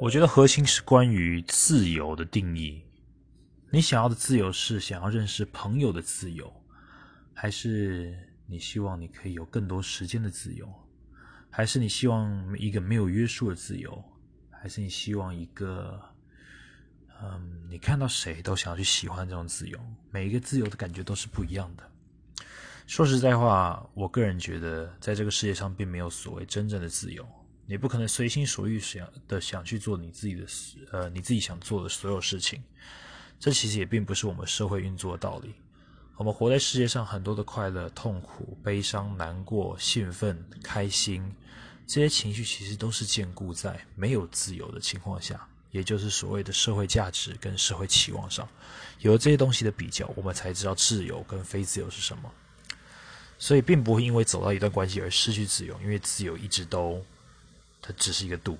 我觉得核心是关于自由的定义。你想要的自由是想要认识朋友的自由，还是你希望你可以有更多时间的自由？还是你希望一个没有约束的自由？还是你希望一个，嗯，你看到谁都想要去喜欢这种自由？每一个自由的感觉都是不一样的。说实在话，我个人觉得，在这个世界上并没有所谓真正的自由。你不可能随心所欲想的想去做你自己的事，呃，你自己想做的所有事情。这其实也并不是我们社会运作的道理。我们活在世界上，很多的快乐、痛苦、悲伤、难过、兴奋、开心，这些情绪其实都是建固在没有自由的情况下，也就是所谓的社会价值跟社会期望上。有了这些东西的比较，我们才知道自由跟非自由是什么。所以，并不会因为走到一段关系而失去自由，因为自由一直都。它只是一个度。